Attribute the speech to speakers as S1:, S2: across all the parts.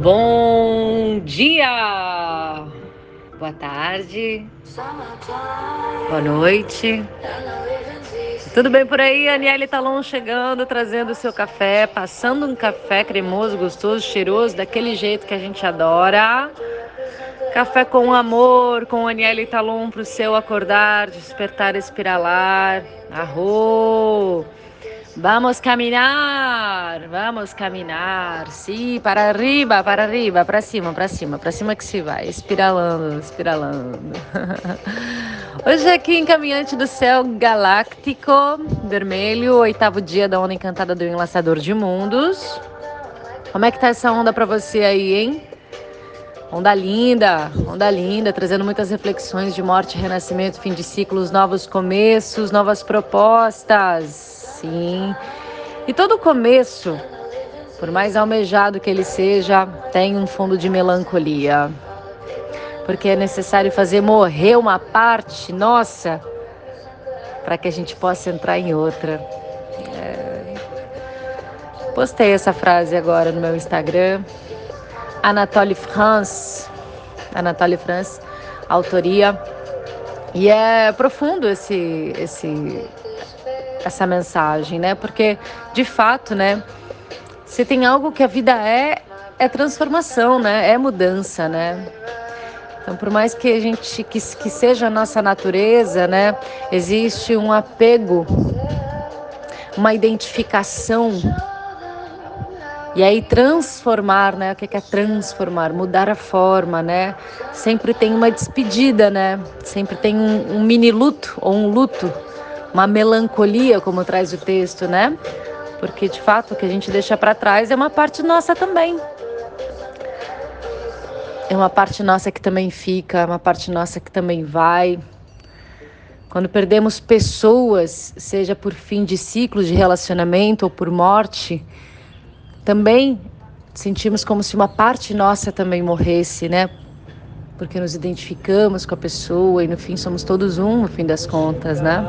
S1: Bom dia! Boa tarde. Boa noite. Tudo bem por aí? Aniele Talon chegando, trazendo o seu café, passando um café cremoso, gostoso, cheiroso, daquele jeito que a gente adora. Café com amor, com Aniele Talon para o seu acordar, despertar, espiralar. Arro! Vamos caminhar, vamos caminhar, sim, para arriba, para arriba, para cima, para cima, para cima que se vai, espiralando, espiralando. Hoje aqui em Caminhante do Céu Galáctico, vermelho, oitavo dia da onda encantada do Enlaçador de Mundos. Como é que tá essa onda para você aí, hein? Onda linda, onda linda, trazendo muitas reflexões de morte, renascimento, fim de ciclos, novos começos, novas propostas E todo começo, por mais almejado que ele seja, tem um fundo de melancolia. Porque é necessário fazer morrer uma parte nossa para que a gente possa entrar em outra. É... Postei essa frase agora no meu Instagram. Anatole France, Anatole France, autoria. E é profundo esse, esse, essa mensagem, né? Porque de fato, né? Se tem algo que a vida é, é transformação, né? É mudança, né? Então, por mais que a gente que, que seja a nossa natureza, né? Existe um apego, uma identificação. E aí transformar, né? O que é transformar? Mudar a forma, né? Sempre tem uma despedida, né? Sempre tem um, um mini luto ou um luto uma melancolia, como traz o texto, né? Porque de fato o que a gente deixa para trás é uma parte nossa também. É uma parte nossa que também fica, é uma parte nossa que também vai. Quando perdemos pessoas, seja por fim de ciclos de relacionamento ou por morte, também sentimos como se uma parte nossa também morresse, né? Porque nos identificamos com a pessoa e no fim somos todos um, no fim das contas, né?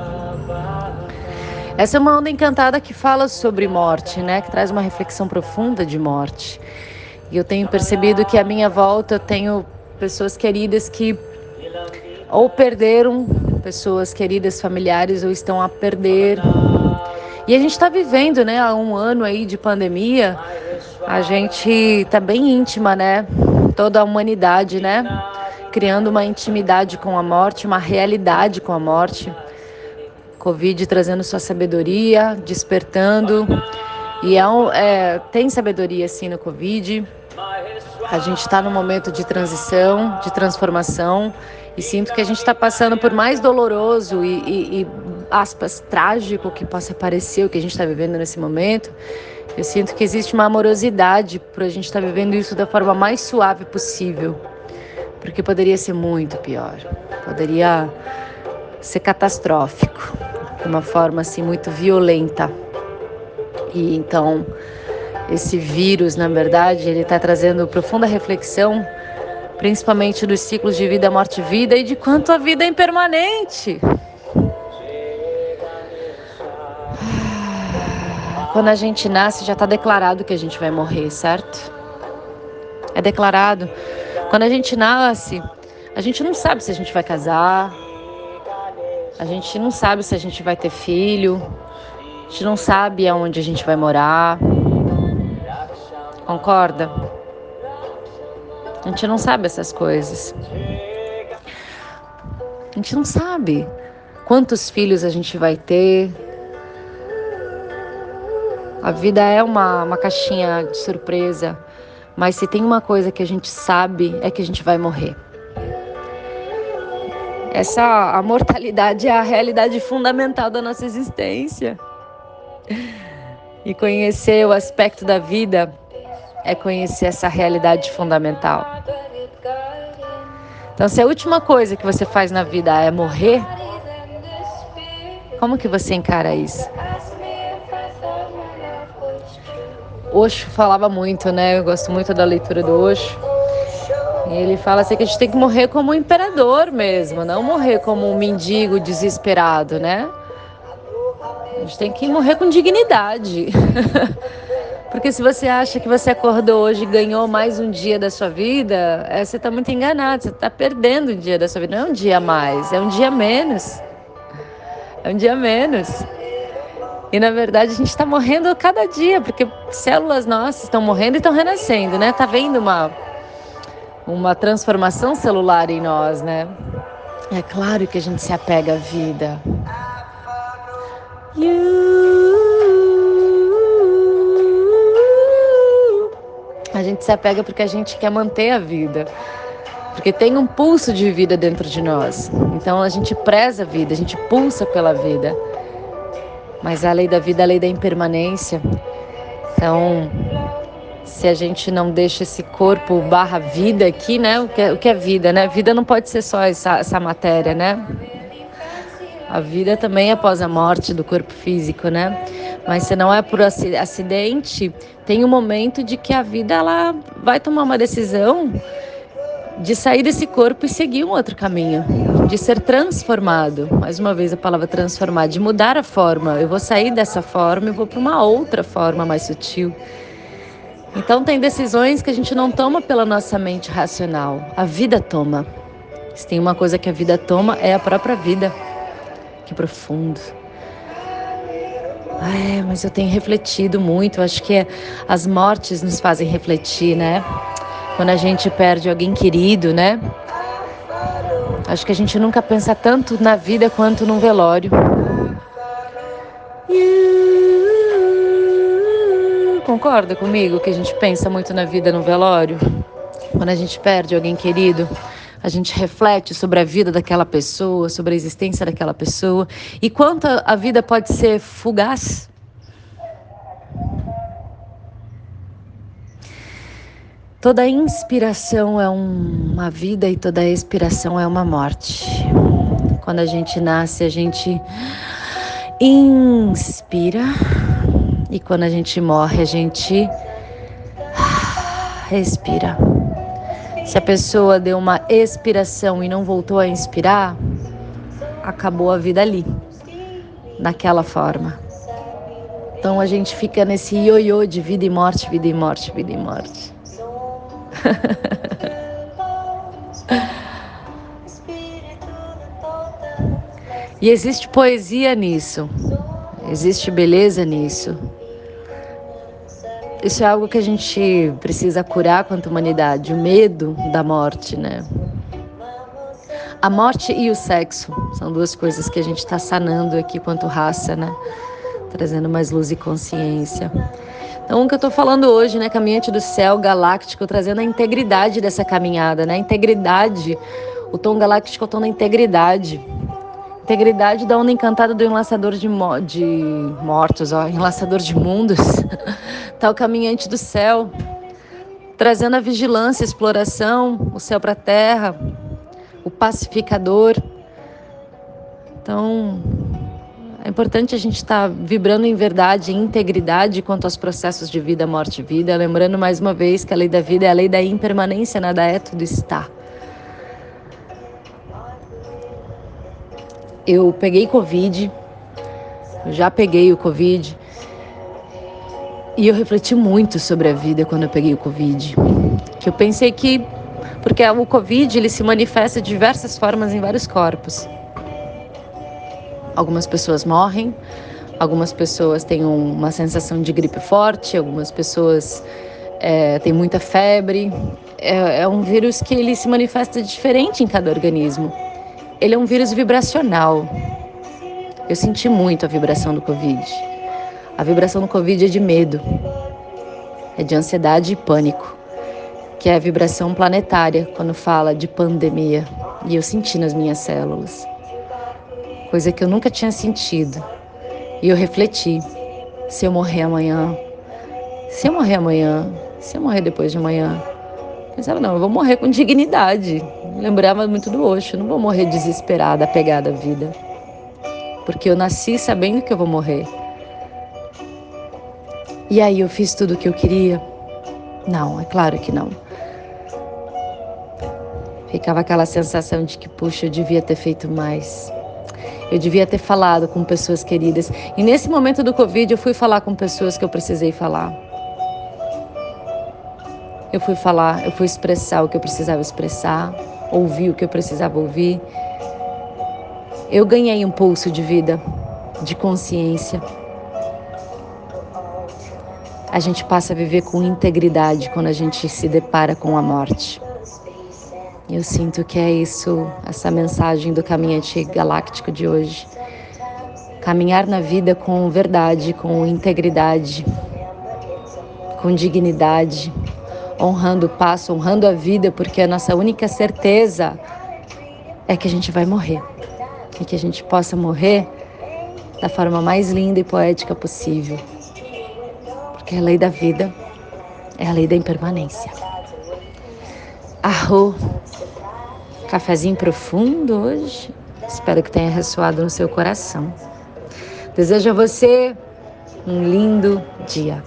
S1: Essa é uma onda encantada que fala sobre morte, né? Que traz uma reflexão profunda de morte. E eu tenho percebido que à minha volta eu tenho pessoas queridas que ou perderam pessoas queridas, familiares, ou estão a perder. E a gente está vivendo, né? Há um ano aí de pandemia, a gente está bem íntima, né? Toda a humanidade, né? Criando uma intimidade com a morte, uma realidade com a morte. Covid trazendo sua sabedoria, despertando. E é, é tem sabedoria sim no Covid. A gente está num momento de transição, de transformação. E sinto que a gente está passando por mais doloroso e, e, e, aspas, trágico que possa parecer o que a gente está vivendo nesse momento. Eu sinto que existe uma amorosidade para a gente estar tá vivendo isso da forma mais suave possível. Porque poderia ser muito pior. Poderia ser catastrófico de uma forma assim muito violenta. E então esse vírus, na verdade, ele está trazendo profunda reflexão, principalmente dos ciclos de vida, morte, vida e de quanto a vida é impermanente. Quando a gente nasce, já está declarado que a gente vai morrer, certo? É declarado. Quando a gente nasce, a gente não sabe se a gente vai casar, a gente não sabe se a gente vai ter filho, a gente não sabe aonde a gente vai morar. Concorda? A gente não sabe essas coisas. A gente não sabe quantos filhos a gente vai ter. A vida é uma, uma caixinha de surpresa, mas se tem uma coisa que a gente sabe é que a gente vai morrer. Essa a mortalidade é a realidade fundamental da nossa existência. E conhecer o aspecto da vida é conhecer essa realidade fundamental. Então, se a última coisa que você faz na vida é morrer, como que você encara isso? Osho falava muito, né? Eu gosto muito da leitura do Osho. Ele fala assim que a gente tem que morrer como um imperador mesmo, não morrer como um mendigo desesperado, né? A gente tem que morrer com dignidade. Porque se você acha que você acordou hoje e ganhou mais um dia da sua vida, é, você está muito enganado, você está perdendo um dia da sua vida. Não é um dia a mais, é um dia menos. É um dia menos. E na verdade a gente está morrendo cada dia, porque células nossas estão morrendo e estão renascendo, né? Tá vendo uma, uma transformação celular em nós, né? É claro que a gente se apega à vida. A gente se apega porque a gente quer manter a vida. Porque tem um pulso de vida dentro de nós. Então a gente preza a vida, a gente pulsa pela vida. Mas a lei da vida é a lei da impermanência. Então, se a gente não deixa esse corpo barra vida aqui, né? O que é, o que é vida, né? Vida não pode ser só essa, essa matéria, né? A vida também é após a morte do corpo físico, né? Mas se não é por acidente, tem um momento de que a vida ela vai tomar uma decisão de sair desse corpo e seguir um outro caminho, de ser transformado. Mais uma vez a palavra transformar, de mudar a forma. Eu vou sair dessa forma e vou para uma outra forma mais sutil. Então tem decisões que a gente não toma pela nossa mente racional, a vida toma. Se tem uma coisa que a vida toma é a própria vida. Que profundo. É, mas eu tenho refletido muito. Acho que as mortes nos fazem refletir, né? quando a gente perde alguém querido, né? Acho que a gente nunca pensa tanto na vida quanto num velório. Concorda comigo que a gente pensa muito na vida no velório? Quando a gente perde alguém querido, a gente reflete sobre a vida daquela pessoa, sobre a existência daquela pessoa e quanto a vida pode ser fugaz. Toda inspiração é uma vida e toda expiração é uma morte. Quando a gente nasce, a gente inspira e quando a gente morre, a gente respira. Se a pessoa deu uma expiração e não voltou a inspirar, acabou a vida ali, daquela forma. Então a gente fica nesse ioiô de vida e morte, vida e morte, vida e morte. E existe poesia nisso, existe beleza nisso. Isso é algo que a gente precisa curar quanto humanidade, o medo da morte, né? A morte e o sexo são duas coisas que a gente está sanando aqui quanto raça, né? Trazendo mais luz e consciência. Então, o que eu estou falando hoje, né, caminhante do céu galáctico, trazendo a integridade dessa caminhada, né? A integridade, o tom galáctico é o tom da integridade. Integridade da onda encantada do enlaçador de, mo de mortos, ó, enlaçador de mundos. tá o caminhante do céu, trazendo a vigilância, a exploração, o céu para a terra, o pacificador. Então, é importante a gente estar tá vibrando em verdade, em integridade quanto aos processos de vida, morte e vida, lembrando mais uma vez que a lei da vida é a lei da impermanência, nada é, tudo está. Eu peguei Covid, já peguei o Covid, e eu refleti muito sobre a vida quando eu peguei o Covid. Que eu pensei que, porque o Covid ele se manifesta de diversas formas em vários corpos. Algumas pessoas morrem, algumas pessoas têm uma sensação de gripe forte, algumas pessoas é, têm muita febre. É, é um vírus que ele se manifesta diferente em cada organismo. Ele é um vírus vibracional. Eu senti muito a vibração do Covid. A vibração do Covid é de medo, é de ansiedade e pânico, que é a vibração planetária quando fala de pandemia. E eu senti nas minhas células coisa que eu nunca tinha sentido. E eu refleti: se eu morrer amanhã, se eu morrer amanhã, se eu morrer depois de amanhã. Pensava, não, eu vou morrer com dignidade. lembrava muito do Osho, não vou morrer desesperada, apegada à vida. Porque eu nasci sabendo que eu vou morrer. E aí eu fiz tudo o que eu queria? Não, é claro que não. Ficava aquela sensação de que, puxa, eu devia ter feito mais. Eu devia ter falado com pessoas queridas. E nesse momento do Covid, eu fui falar com pessoas que eu precisei falar. Eu fui falar, eu fui expressar o que eu precisava expressar, ouvir o que eu precisava ouvir. Eu ganhei um pulso de vida, de consciência. A gente passa a viver com integridade quando a gente se depara com a morte. Eu sinto que é isso, essa mensagem do caminhante galáctico de hoje. Caminhar na vida com verdade, com integridade, com dignidade, honrando o passo, honrando a vida, porque a nossa única certeza é que a gente vai morrer. E que a gente possa morrer da forma mais linda e poética possível. Porque a lei da vida é a lei da impermanência. Arro, cafezinho profundo hoje. Espero que tenha ressoado no seu coração. Desejo a você um lindo dia.